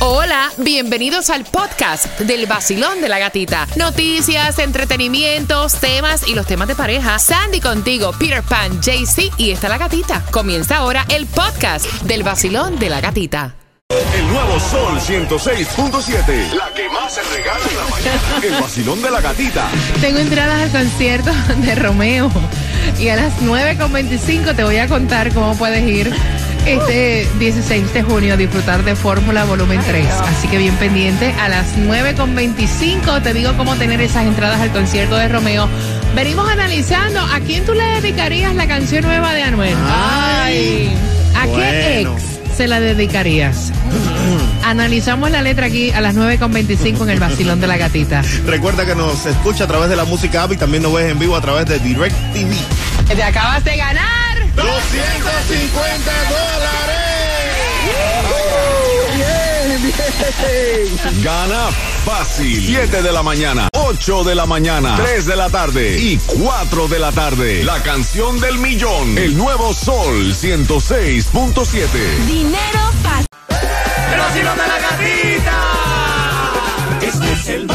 Hola, bienvenidos al podcast del vacilón de la gatita. Noticias, entretenimientos, temas y los temas de pareja. Sandy contigo, Peter Pan, JC y está la gatita. Comienza ahora el podcast del vacilón de la gatita. El nuevo Sol 106.7. La que más se regala en la mañana. El vacilón de la gatita. Tengo entradas al concierto de Romeo y a las 9.25 te voy a contar cómo puedes ir este 16 de junio a disfrutar de Fórmula Volumen 3. Así que bien pendiente. A las 9.25 te digo cómo tener esas entradas al concierto de Romeo. Venimos analizando a quién tú le dedicarías la canción nueva de Anuel. Ay, ¿A qué ex se la dedicarías? Analizamos la letra aquí a las 9.25 en el vacilón de la gatita. Recuerda que nos escucha a través de la música app y también nos ves en vivo a través de Direct TV. Te acabas de ganar. 250 dólares. Gana fácil. 7 de la mañana, 8 de la mañana, 3 de la tarde y 4 de la tarde. La canción del millón. El nuevo Sol 106.7. Dinero fácil. El vacilón de la gatita. Este es el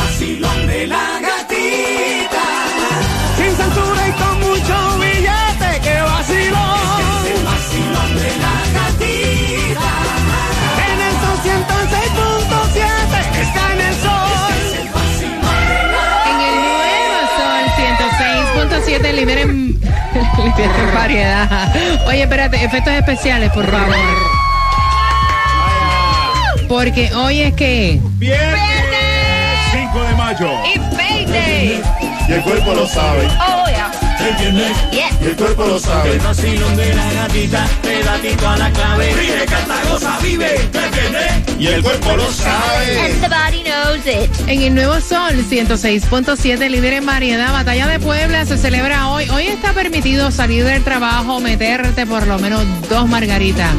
líder en, líder en variedad. Oye, espérate, efectos especiales, por favor. Porque hoy es que. Viernes 5 de mayo. Y payday. Y el cuerpo lo sabe. Oh, yeah. El viernes, Yes. Y el cuerpo lo sabe. el vacilón de la gatita. Pedatito a la clave. Ríe, canta, goza, vive. El viernes. Y el cuerpo lo sabe. And the body knows it. En el nuevo Sol 106.7, líder en variedad, Batalla de Puebla se celebra hoy. Hoy está permitido salir del trabajo, meterte por lo menos dos margaritas,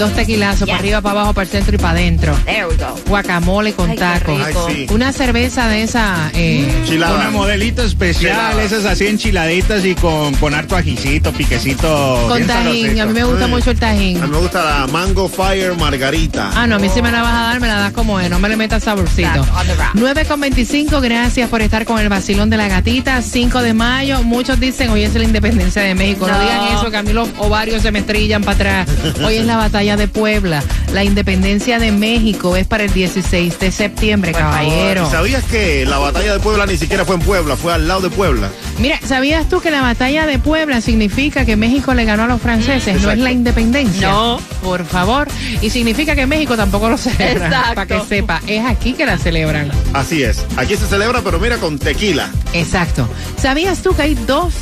dos tequilazos, para arriba, para abajo, para el centro y para adentro. There we go. Guacamole con Ay, qué tacos. rico. Ay, sí. Una cerveza de esa. Eh, Chilada. Una modelito especial, Chilada. esas así enchiladitas y con, con harto ajicito, piquecito. con bien tajín. A mí me gusta Mm. mucho el A tajín. mí me gusta la Mango Fire Margarita. Ah, no, a mí si me la vas a dar, me la das como es, no me le metas saborcito. Exacto, on the rock. 9 con 25, gracias por estar con el vacilón de la gatita. 5 de mayo, muchos dicen hoy es la independencia de México. No, No. digan eso, que a mí los ovarios se me estrellan para atrás. Hoy es la batalla de Puebla. La independencia de México es para el 16 de septiembre, caballero. ¿Y ¿Sabías que la batalla de Puebla ni siquiera fue en Puebla, fue al lado de Puebla? Mira, ¿sabías tú que la batalla de Puebla significa que México le ganó a los franceses? No es la independencia. No. Por favor. Y significa que México tampoco lo celebra. Exacto. Para que sepa, es aquí que la celebran. Así es. Aquí se celebra, pero mira, con tequila. Exacto. ¿Sabías tú que hay dos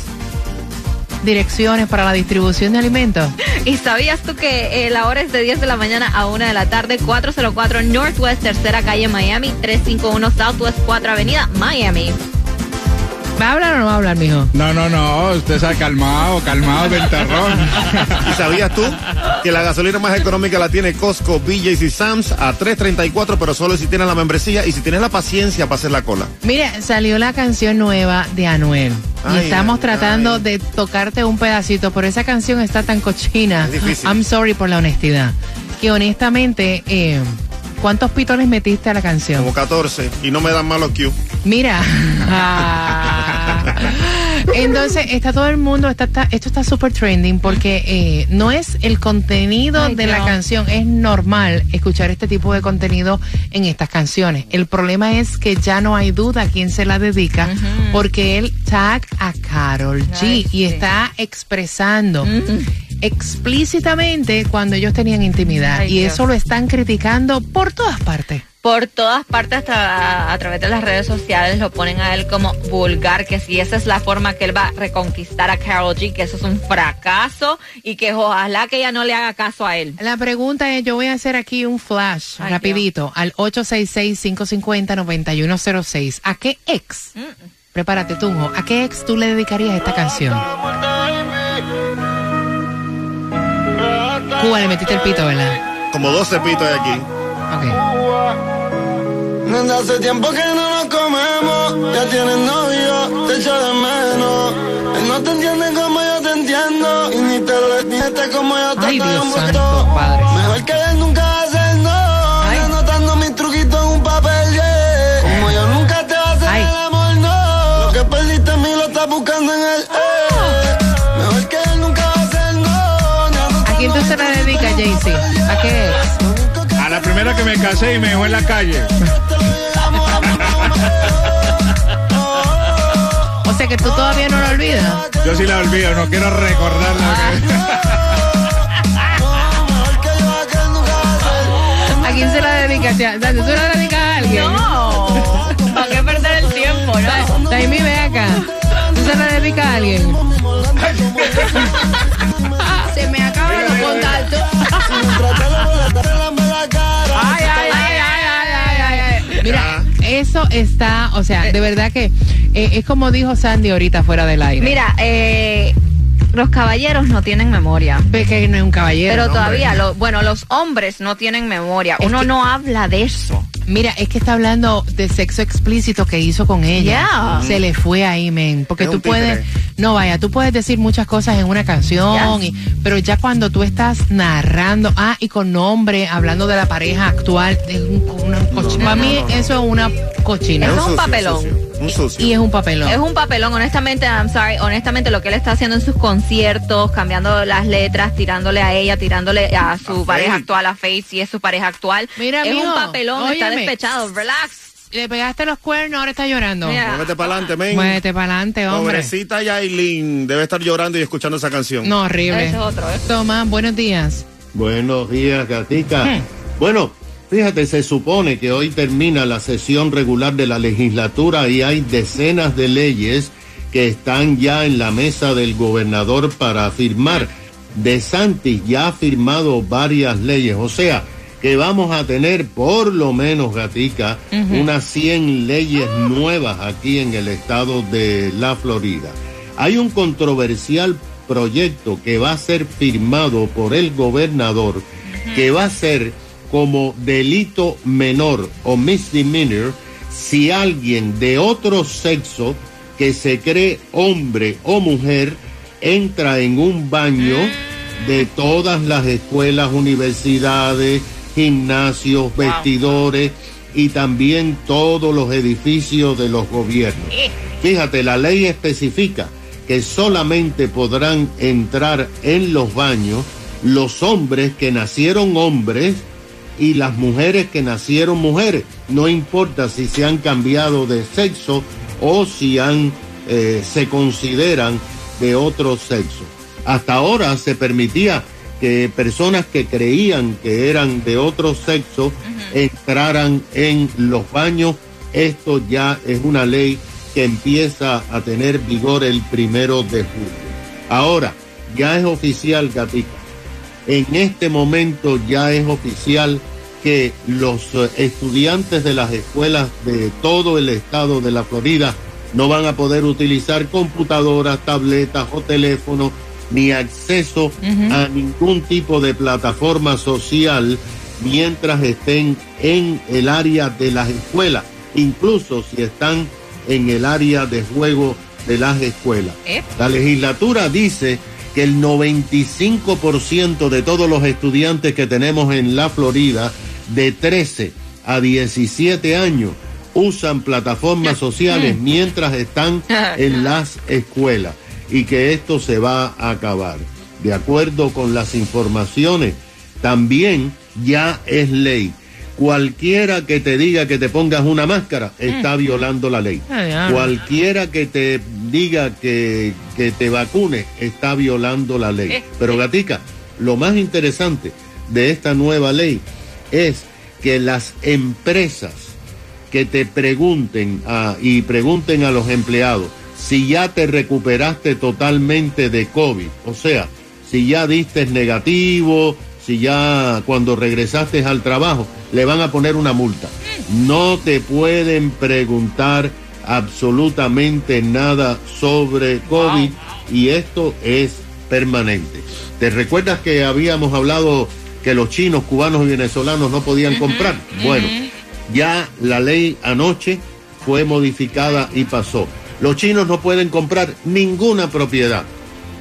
direcciones para la distribución de alimentos? ¿Y sabías tú que eh, la hora es de 10 de la mañana a 1 de la tarde? 404 Northwest, tercera calle Miami, 351 Southwest 4 Avenida, Miami. ¿Va a hablar o no va a hablar, mijo? No, no, no, usted está calmado, calmado, ventarrón. ¿Y sabías tú que la gasolina más económica la tiene Costco, BJ's y Sam's a 3.34, pero solo si tienes la membresía y si tienes la paciencia para hacer la cola? Mira, salió la canción nueva de Anuel. Y estamos ay, tratando ay. de tocarte un pedacito, pero esa canción está tan cochina. Es difícil. I'm sorry por la honestidad. Que honestamente, eh, ¿cuántos pitones metiste a la canción? Como 14 y no me dan malos Q. Mira. Entonces, está todo el mundo, está, está- esto está súper trending porque eh, no es el contenido Ay, de la canción, es normal escuchar este tipo de contenido en estas canciones. El problema es que ya no hay duda a quién se la dedica porque él tag a Carol G Ay, y sí. está expresando explícitamente cuando ellos tenían intimidad Ay, y Dios. eso lo están criticando por todas partes. Por todas partes, a, a través de las redes sociales, lo ponen a él como vulgar, que si esa es la forma que él va a reconquistar a Carol G, que eso es un fracaso y que ojalá que ella no le haga caso a él. La pregunta es, yo voy a hacer aquí un flash Ay, rapidito al 866-550-9106. ¿A qué ex? Prepárate, Tunjo. ¿A qué ex tú le dedicarías esta canción? Cuba, le metiste el pito, ¿verdad? Como 12 pitos hay aquí. Ok. Nada hace tiempo que no nos comemos. Ya tienes novio, te echo de menos. Él no te entiende como yo te entiendo. Y ni te lo entiendes como yo te Ay, Dios santo, padre. Mejor que él nunca hace el no. Ay. Anotando mis truquitos en un papel, yeah. Como yo nunca te va a hacer Ay. el amor, no. Lo que perdiste en mí lo estás buscando en el. Eh. Mejor que él nunca va a hacer no. ¿A quién tú se le dedicas, Jaycee? ¿A qué? A la primera que me casé y me dejó en la calle. O sea que tú todavía no lo olvidas. Yo sí la olvido, no quiero recordarla. ¿A quién se la dedicas? ¿Tú se la dedicas a alguien? No, ¿para qué perder el tiempo, no? Taimi, ve acá. ¿Tú se la dedicas a alguien? Se me acaba los contactos. Ay, ay, ay, ay, ay, ay, ay, ay. Mira, eso está, o sea, de verdad que eh, es como dijo Sandy ahorita fuera del aire. Mira, eh, los caballeros no tienen memoria. Ve que no es un caballero. Pero todavía, lo, bueno, los hombres no tienen memoria. Es Uno que- no habla de eso. Mira, es que está hablando de sexo explícito que hizo con ella. Yeah. Se le fue ahí, men. Porque Es tú puedes, no vaya, tú puedes decir muchas cosas en una canción, y- pero ya cuando tú estás narrando, ah, y con nombre, hablando de la pareja actual, es un- una cochina. Para mí eso es una cochina. Eso es un sucio, papelón. sucio, un sucio. Y es un papelón. Es un papelón, honestamente, I'm sorry, honestamente lo que él está haciendo en sus conciertos, cambiando las letras, tirándole a ella, tirándole a su A pareja Faith. actual, a Faith, si es su pareja actual. Mira, es mijo, un papelón, está despechado, relax. Le pegaste los cuernos, ahora está llorando. Muévete para adelante, men. Muévete para adelante, hombre. Pobrecita Yailin debe estar llorando y escuchando esa canción. No, horrible. Ese es otro, ¿eh? Tomás, buenos días. Buenos días, Gatica. Hmm. Bueno, fíjate, se supone que hoy termina la sesión regular de la legislatura y hay decenas de leyes que están ya en la mesa del gobernador para firmar. De Santis ya ha firmado varias leyes, o sea, que vamos a tener por lo menos, Gatica, unas 100 leyes nuevas aquí en el estado de la Florida. Hay un controversial proyecto que va a ser firmado por el gobernador, que va a ser como delito menor o misdemeanor si alguien de otro sexo que se cree hombre o mujer entra en un baño de todas las escuelas, universidades, gimnasios, vestidores y también todos los edificios de los gobiernos. Fíjate, la ley especifica que solamente podrán entrar en los baños los hombres que nacieron hombres y las mujeres que nacieron mujeres. No importa si se han cambiado de sexo o si han, eh, se consideran de otro sexo. Hasta ahora se permitía que personas que creían que eran de otro sexo entraran en los baños. Esto ya es una ley que empieza a tener vigor el primero de julio. Ahora, ya es oficial, Gatica. En este momento ya es oficial que los eh, estudiantes de las escuelas de todo el estado de la Florida no van a poder utilizar computadoras, tabletas o teléfonos ni acceso a ningún tipo de plataforma social mientras estén en el área de las escuelas, incluso si están en el área de juego de las escuelas. La legislatura dice que el 95% de todos los estudiantes que tenemos en la Florida de 13 a 17 años usan plataformas sociales mientras están en las escuelas y que esto se va a acabar. De acuerdo con las informaciones, también ya es ley. Cualquiera que te diga que te pongas una máscara está violando la ley. Ah. Cualquiera que te diga que, que te vacune está violando la ley. Pero Gatica, lo más interesante de esta nueva ley es que las empresas que te pregunten a- y pregunten a los empleados si ya te recuperaste totalmente de COVID, o sea, si ya diste negativo, si ya cuando regresaste al trabajo, le van a poner una multa. No te pueden preguntar absolutamente nada sobre COVID y esto es permanente. ¿Te recuerdas que habíamos hablado que los chinos, cubanos y venezolanos no podían comprar? Bueno, ya la ley anoche fue modificada y pasó. Los chinos no pueden comprar ninguna propiedad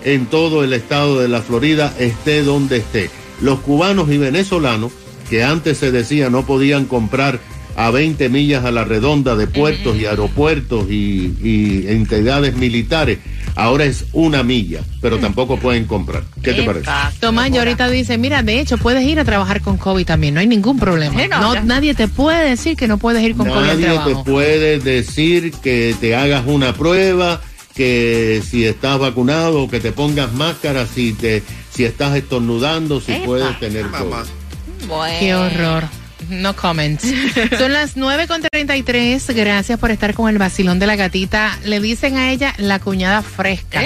en todo el estado de la Florida, esté donde esté. Los cubanos y venezolanos, que antes se decía no podían comprar a 20 millas a la redonda de puertos y aeropuertos y, y entidades militares, Ahora es una milla, pero tampoco pueden comprar. ¿Qué te parece? Tomás, yo ahorita dice, mira, de hecho puedes ir a trabajar con COVID también, no hay ningún problema. Sí, no, nadie te puede decir que no puedes ir con COVID al Nadie te puede decir que te hagas una prueba, que si estás vacunado, que te pongas máscara, si te si estás estornudando, si Epa. puedes tener. COVID. Bueno. Qué horror. No comments. Son las 9.33. Gracias por estar con el vacilón de la gatita. Le dicen a ella la cuñada fresca,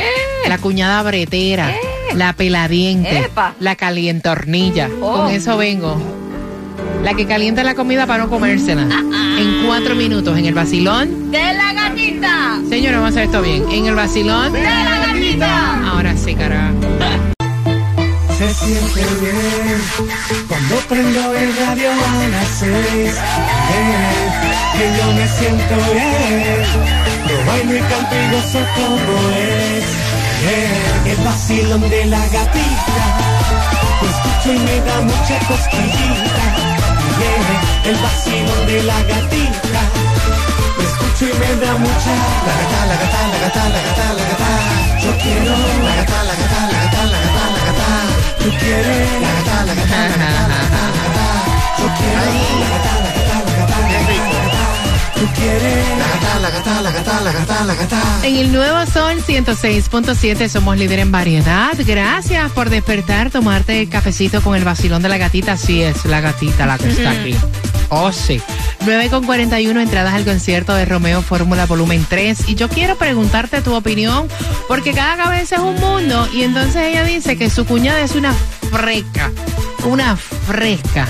la cuñada bretera, la peladiente, Epa. la calientornilla. Oh. Con eso vengo. La que calienta la comida para no comérsela. En cuatro minutos en el vacilón. ¡De la gatita! Señora, vamos a hacer esto bien. En el vacilón. ¡De la gatita! Ahora sí, carajo. Se siente bien cuando prendo el radio a las seis. Eh, que yo me siento bien. Yo bailo y canto y gozo como es. Eh, el vacilón de la gatita. Lo escucho y me da mucha cosquillita. Yeah, el vacilón de la gatita. Lo escucho y me da mucha. La gata, la gata, la gata, la gata, la gata. Yo quiero. La gata, la gata, la gata, la gata, la gata. Tú quieres. La gata, Tú quieres. La gata, la gata, la gata, la gata, la gata. En el nuevo Sol 106.7 somos líder en variedad. Gracias por despertar, tomarte el cafecito con el vacilón de la gatita. Sí, es la gatita la que está aquí. Oh, sí. 9 con 41 entradas al concierto de Romeo Fórmula Volumen 3. Y yo quiero preguntarte tu opinión, porque cada cabeza es un mundo. Y entonces ella dice que su cuñada es una fresca, una fresca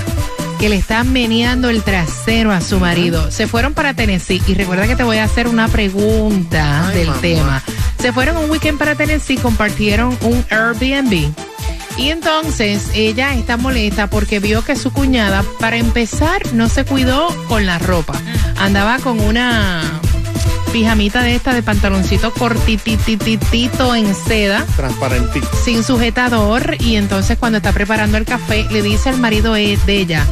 que le están meneando el trasero a su marido. Se fueron para Tennessee y recuerda que te voy a hacer una pregunta Ay, del mamá. tema. Se fueron un weekend para Tennessee, compartieron un Airbnb. Y entonces ella está molesta porque vio que su cuñada, para empezar, no se cuidó con la ropa. Andaba con una pijamita de esta de pantaloncito cortitititito en seda Transparente. sin sujetador y entonces cuando está preparando el café le dice al marido e- de ella,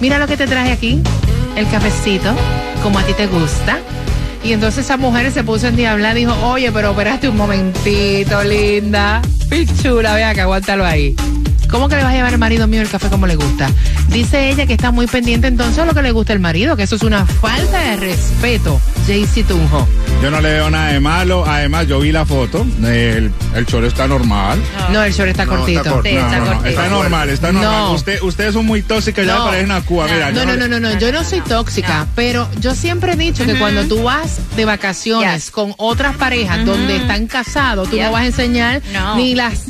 mira lo que te traje aquí, el cafecito, como a ti te gusta. Y entonces esa mujer se puso en diabla, dijo, oye, pero espérate un momentito, linda. Pichula, vea que aguántalo ahí. ¿Cómo que le vas a llevar al marido mío el café como le gusta? Dice ella que está muy pendiente entonces a lo que le gusta el marido, que eso es una falta de respeto. Jaycee Tunjo. Yo no le veo nada de malo. Además, yo vi la foto. El, el choro está normal. No, el short está No, está cortito. corto. Sí, No, está no, no, cortito. está normal, está normal. No. Usted, ustedes son muy tóxicas, ya No. parecen una cuba. Mira, No, no, no, no, no, yo no soy tóxica, pero yo siempre he dicho que cuando tú vas de vacaciones Yes. con otras parejas donde están casados, tú no vas a enseñar No. ni las...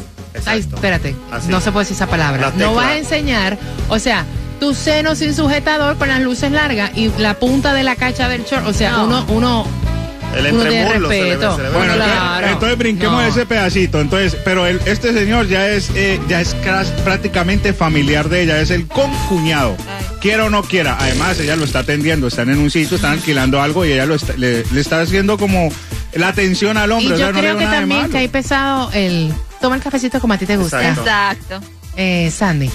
Ay, espérate, Así. no se puede decir esa palabra. No vas a enseñar, o sea, tu seno sin sujetador con las luces largas y la punta de la cacha del short, o sea, No. uno, uno, El uno tiene entremuslo se le ve- respeto. se le ve Bueno, Claro. entonces, brinquemos No. ese pedacito. Entonces, pero el- este señor ya es eh, ya es prácticamente familiar de ella, es el concuñado. Quiera o no quiera. Además, ella lo está atendiendo, están en un sitio, están alquilando algo y ella lo está- le, le está haciendo como la atención al Y hombre. o yo sea, no creo que también que hay pesado el... Toma el cafecito como a ti te gusta. Exacto. Exacto. Eh, Sandy.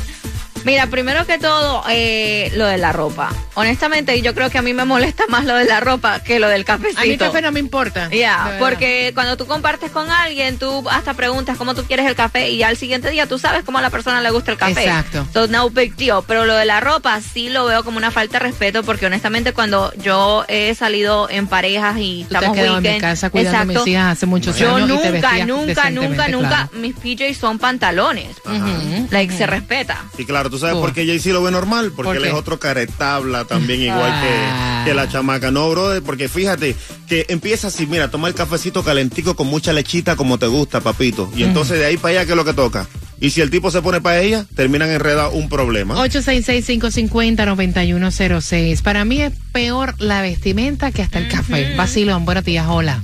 Mira, primero que todo, eh, lo de la ropa. Honestamente, yo creo que a mí me molesta más lo de la ropa que lo del cafecito. A mí el café no me importa. Ya, verdad. porque cuando tú compartes con alguien, tú hasta preguntas cómo tú quieres el café y ya al siguiente día tú sabes cómo a la persona le gusta el café. Exacto. So, no big deal. Pero lo de la ropa sí lo veo como una falta de respeto porque honestamente cuando yo he salido en parejas y Tú te has estamos en mi casa cuidando a mis hijas hace muchos yo años y te nunca, nunca, nunca, nunca, claro. mis PJs son pantalones. Ujú, Like, ujú. se respeta. Y claro, tú sabes por qué Jay-Z lo ve normal, porque ¿Por él es otro caretabla también, igual Ah. que, que la chamaca. No, brother, porque fíjate que empieza así, mira, toma el cafecito calentico con mucha lechita como te gusta, papito. Y entonces de ahí para allá, ¿qué es lo que toca? Y si el tipo se pone para ella, terminan enredados un problema. 866-550-9106. Para mí es peor la vestimenta que hasta el café. Vacilón, buenos días, hola.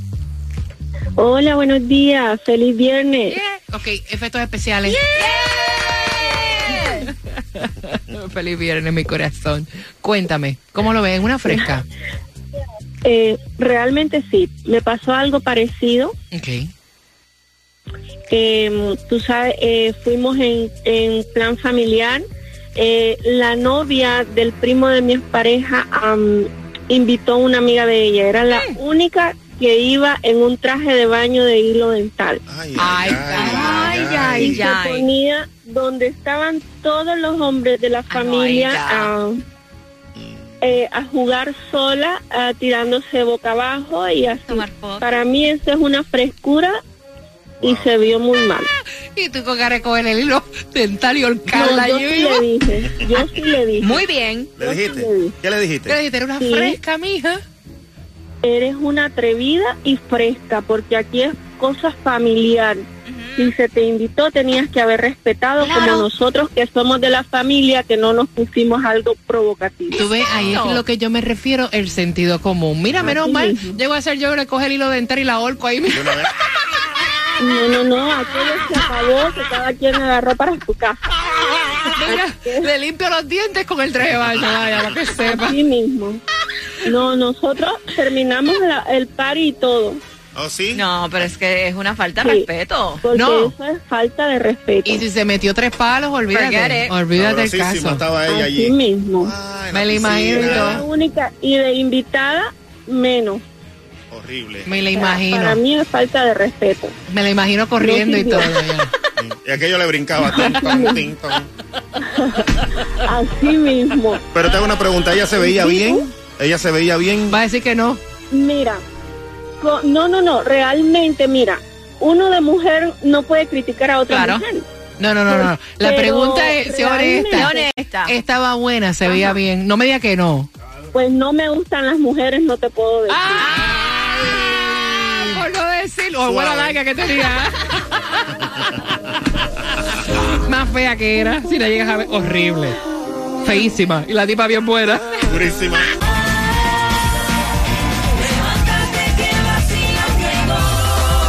Hola, buenos días. Feliz viernes. Ok, efectos especiales. Feliz viernes, mi corazón. Cuéntame, ¿cómo lo ves? ¿Una fresca? Eh, realmente sí. Me pasó algo parecido. Ok. Eh, tú sabes, eh, fuimos en, en plan familiar. Eh, la novia del primo de mi pareja am, invitó a una amiga de ella. Era la única que iba en un traje de baño de hilo dental. Ay, Ay, Ay, ay, y se ay. ponía donde estaban todos los hombres de la familia ya. a, eh, a jugar sola, ah, tirándose boca abajo y así. Para mí eso es una frescura y se vio muy mal. Y tú con cara el hilo dental y holcarla No, yo allí sí le dije, yo sí le dije. Muy bien. ¿Le dijiste? ¿Qué le dijiste? ¿Qué le dijiste? Era una Sí. fresca, mija. Eres una atrevida y fresca, porque aquí es cosa familiar. Si se te invitó, tenías que haber respetado Claro. como nosotros que somos de la familia, que no nos pusimos algo provocativo. Tú ves, ahí es lo que yo me refiero, el sentido común. Mira, menos Así mal, mismo. llego a ser yo que le coge el hilo dental y la holco ahí. No, no, no, aquello se acabó, que cada quien agarró para su casa. Mira, le limpio los dientes con el traje de baño, vaya, para que sepa. Así mismo. No, nosotros terminamos la- el party y todo, ¿Oh, sí? No, pero es que es una falta de Sí. respeto. porque No. eso es falta de respeto. Y si se metió tres palos, olvídate. Olvídate Sabrosísima caso. estaba ella Así allí. mismo. Ay, Me la imagino. La única, y de invitada, menos. Horrible. Me la O sea, Para imagino. mí es falta de respeto. Me la imagino corriendo y todo. Y aquello le brincaba. Tom, tom. Así mismo. Pero te hago una pregunta. ¿Ella se veía bien? ¿Ella se veía bien? Va a decir que no. Mira, no, no, no, realmente, mira, uno de mujer no puede criticar a otra Claro. mujer. No, no, no, no. La Pero pregunta es, realmente- honesta. honesta. Estaba buena, se veía bien. No me diga que no. Pues no me gustan las mujeres, no te puedo decir. Ah, por no decirlo. O buena larga que tenía. Más fea que era. Si la llegas a ver, horrible. Feísima. Y la tipa bien buena. Durísima.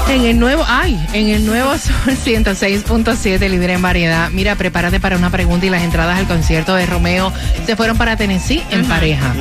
En el nuevo, ay, en el nuevo Sol 106.7, líder en variedad. Mira, prepárate para una pregunta y las entradas al concierto de Romeo se fueron para Tennessee en pareja.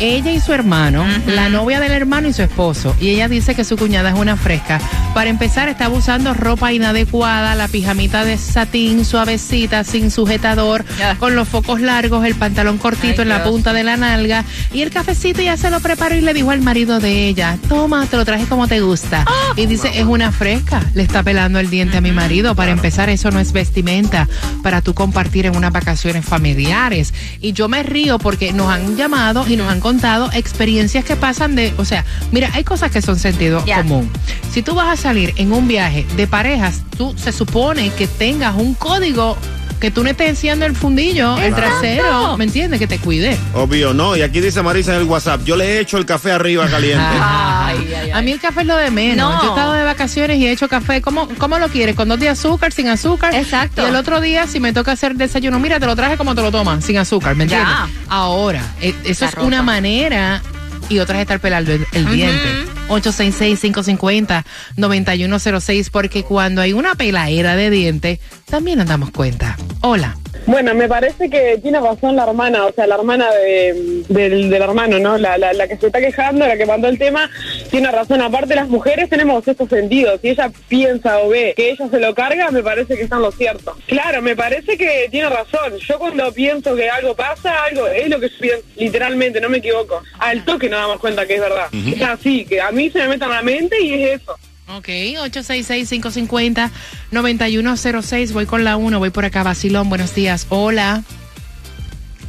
Ella y su hermano, la novia del hermano y su esposo. Y ella dice que su cuñada es una fresca. Para empezar, estaba usando ropa inadecuada, la pijamita de satín suavecita, sin sujetador, con los focos largos, el pantalón cortito Ay, en la punta de la nalga. Y el cafecito ya se lo preparó y le dijo al marido de ella, toma, te lo traje como te gusta. Y dice, es una fresca, le está pelando el diente a mi marido. Para empezar, eso no es vestimenta para tú compartir en unas vacaciones familiares. Y yo me río porque nos han llamado y nos han contado experiencias que pasan de, o sea, mira, hay cosas que son sentido común. Si tú vas a salir en un viaje de parejas, tú se supone que tengas un código que tú no estés enseñando el fundillo, el trasero, ¿me entiendes? Que te cuide. Obvio, no. Y aquí dice Marisa en el WhatsApp, yo le he hecho el café arriba caliente. Ay, ay, ay. A mí el café es lo de menos. No. Yo he estado de vacaciones y he hecho café. ¿Cómo, ¿Cómo lo quieres? ¿Con dos de azúcar, sin azúcar? Exacto. Y el otro día, si me toca hacer desayuno, mira, te lo traje como te lo tomas, sin azúcar, ¿me Ya. entiendes? Ahora, eh, eso La es ropa. una manera y otra es estar pelando el, diente. 866-550-9106, porque cuando hay una peladera de dientes, también nos damos cuenta. Hola. Bueno, me parece que tiene razón la hermana, o sea, la hermana de- del, del hermano, ¿no? La, la, la que se está quejando, la que mandó el tema, tiene razón. Aparte, las mujeres tenemos estos sentidos. Si ella piensa o ve que ella se lo carga, me parece que está en lo cierto. Claro, me parece que tiene razón. Yo cuando pienso que algo pasa, algo es lo que yo pienso, literalmente, no me equivoco. Al toque nos damos cuenta que es verdad. Es así, que a mí se me meta en la mente y es eso. Ok, 866-550-9106. Voy con la 1, voy por acá. Basilón, buenos días. Hola.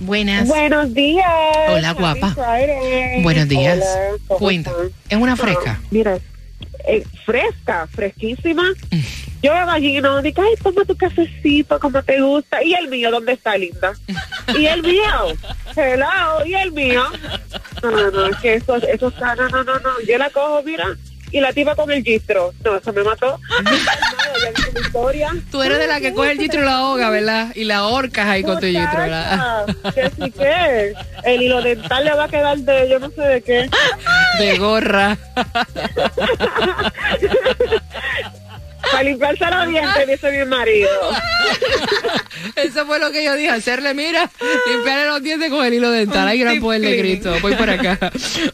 Buenas. Buenos días. Hola, guapa. Buenos días. Hola, ¿cómo Cuenta. Es una fresca. Mira, eh, fresca, fresquísima. Yo me imagino, digo, ay, toma tu cafecito como te gusta. ¿Y el mío dónde está, linda? ¿Y el mío? Hello, ¿y el mío? No, no, no, es que eso, eso está, no, no, no, no. Yo la cojo, mira, y la tipa con el gistro. No, eso me mató. Tú eres de la que coge el gistro y la ahoga, ¿verdad? Y la ahorcas ahí con tu gistro, ¿verdad? Que sí que el hilo dental le va a quedar de yo no sé de qué. De gorra. Para limpiarse los dientes, dice mi marido. Eso fue lo que yo dije, hacerle, mira, limpiarle los dientes con el hilo dental. Ay, gran poder de Cristo. Voy por acá.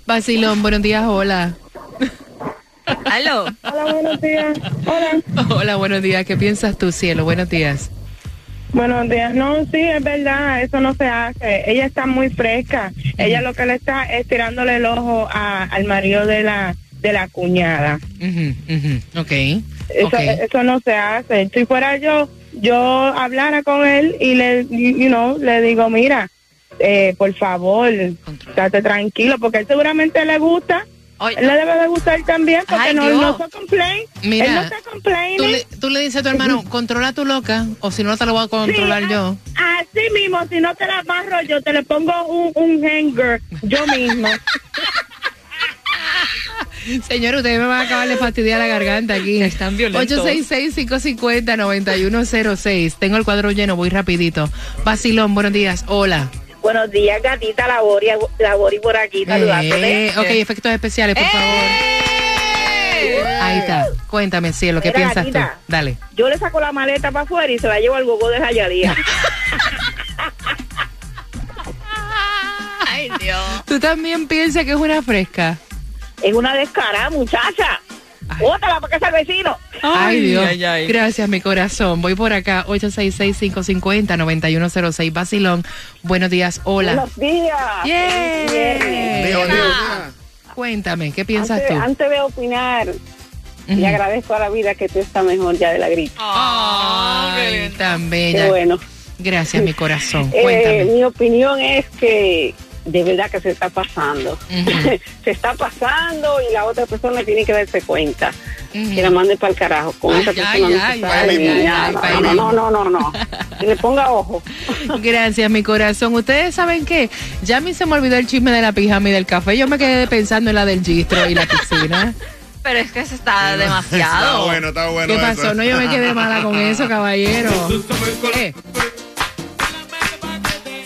Basilón, buenos días, hola. Aló. Hola, buenos días. Hola. Hola, buenos días. ¿Qué piensas tú, cielo? Buenos días. Buenos días. No, sí, es verdad, eso no se hace. Ella está muy fresca. Ella lo que le está es tirándole el ojo a- al marido de la de la cuñada. Ujú, ujú, Ok. Eso, ok. eso no se hace. Si fuera yo, yo hablara con él y le, you know, le digo, mira, eh, por favor, estate tranquilo, porque él seguramente le gusta. Oye, Él le debe de gustar también, porque Ay, no, no se complain. Mira, él no se complain. Tú le, tú le dices a tu hermano, controla tu loca, o si no te lo voy a controlar yo. Así mismo, si no te la amarro yo, te le pongo un, un hanger yo misma. Señor, ustedes me van a acabar de fastidiar la garganta aquí. Están violentos. 866-550-9106. Tengo el cuadro lleno, voy rapidito. Basilón, buenos días. Hola. Buenos días, gatita, labori, labori por aquí, saludándote. Eh, ok, efectos especiales, por favor. Ahí está. Cuéntame, cielo, ¿qué Mira, piensas tú? gatita. Dale. Yo le saco la maleta para afuera y se la llevo al gogo de Jayalía. Ay, Dios. ¿Tú también piensas que es una fresca? es una descarada, muchacha. Bótala para que sea el vecino. Ay, Dios. ay, ay. Gracias, mi corazón. Voy por acá, 866-550-9106. Basilón, buenos días. Hola. Buenos días. Yeah. Digo, Cuéntame, ¿qué piensas Antes, tú? antes de opinar, le agradezco a la vida que tú estás mejor ya de la gripe. Ay, tan Qué bella. bueno. Gracias, mi corazón. Eh, Cuéntame. mi opinión es que de verdad que se está pasando. Se está pasando y la otra persona tiene que darse cuenta. Ujú. Que la mande para el carajo. Con Ay, esa persona ay, no no, ay, no, ay. no, no, no, no. Que le ponga ojo. Gracias, mi corazón. Ustedes saben qué? Ya a mí se me olvidó el chisme de la pijama y del café. Yo me quedé pensando en la del gistro y la piscina. Pero es que eso está Está demasiado. bueno, está bueno. ¿Qué pasó? eso. No, yo me quedé mala con eso, caballero. Eh.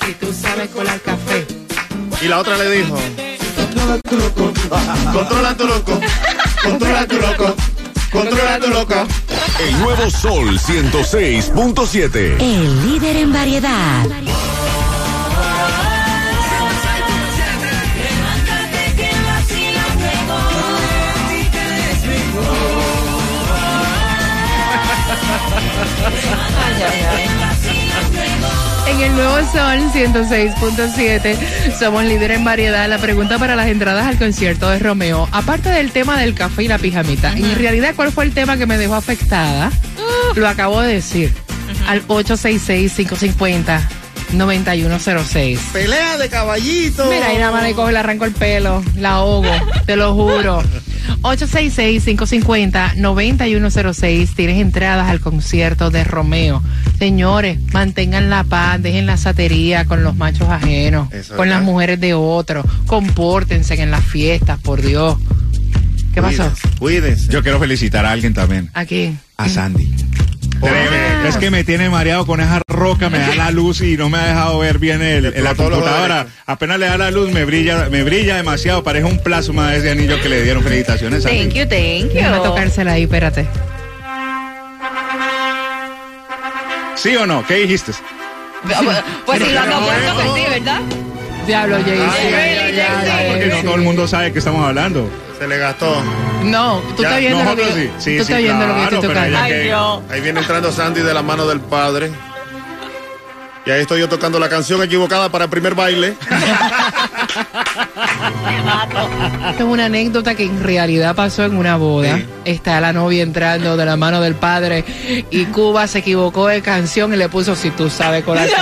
Si tú sabes colar café. Y la otra le dijo: Controla tu loco, controla tu loco, controla tu loco, controla tu loco. El nuevo Sol 106.7. El líder en variedad. En el nuevo Sol 106.7 somos líder en variedad. La pregunta para las entradas al concierto de Romeo, aparte del tema del café y la pijamita, en realidad, ¿cuál fue el tema que me dejó afectada? Lo acabo de decir. Al 866-550-9106. Pelea de caballito. Mira, ahí nada más le cojo, le arranco el pelo, la ahogo, te lo juro. 866-550-9106. Tienes entradas al concierto de Romeo. Señores, mantengan la paz, dejen la satería con los machos ajenos, Eso con es las mujeres de otros. Compórtense en las fiestas, por Dios. ¿Qué pasó? Cuídense. Yo quiero felicitar a alguien también. Aquí. A Sandy. Tremendo. Es que me tiene mareado con esa roca, me da la luz y no me ha dejado ver bien el, en la computadora. Apenas le da la luz, me brilla, me brilla demasiado. Parece un plasma de ese anillo que le dieron. Felicitaciones, Sandy. Thank you, thank Déjame you. tocársela ahí, espérate. ¿Sí o no? ¿Qué dijiste? Pues sí, lo acabo de que sí, ¿verdad? Diablo, Jay. Ay, Porque no sí. todo el mundo sabe que estamos hablando. Se le gastó. No, tú Ya, estás viendo lo que sí. Sí, tú sí, estás viendo lo que estoy tocando. ella Ay, que- Dios. Ahí viene entrando Sandy de la mano del padre. Y ahí estoy yo tocando la canción equivocada para el primer baile. Esto es una anécdota que en realidad pasó en una boda. Sí. Está la novia entrando de la mano del padre y Cuba se equivocó de canción y le puso si tú sabes colar café.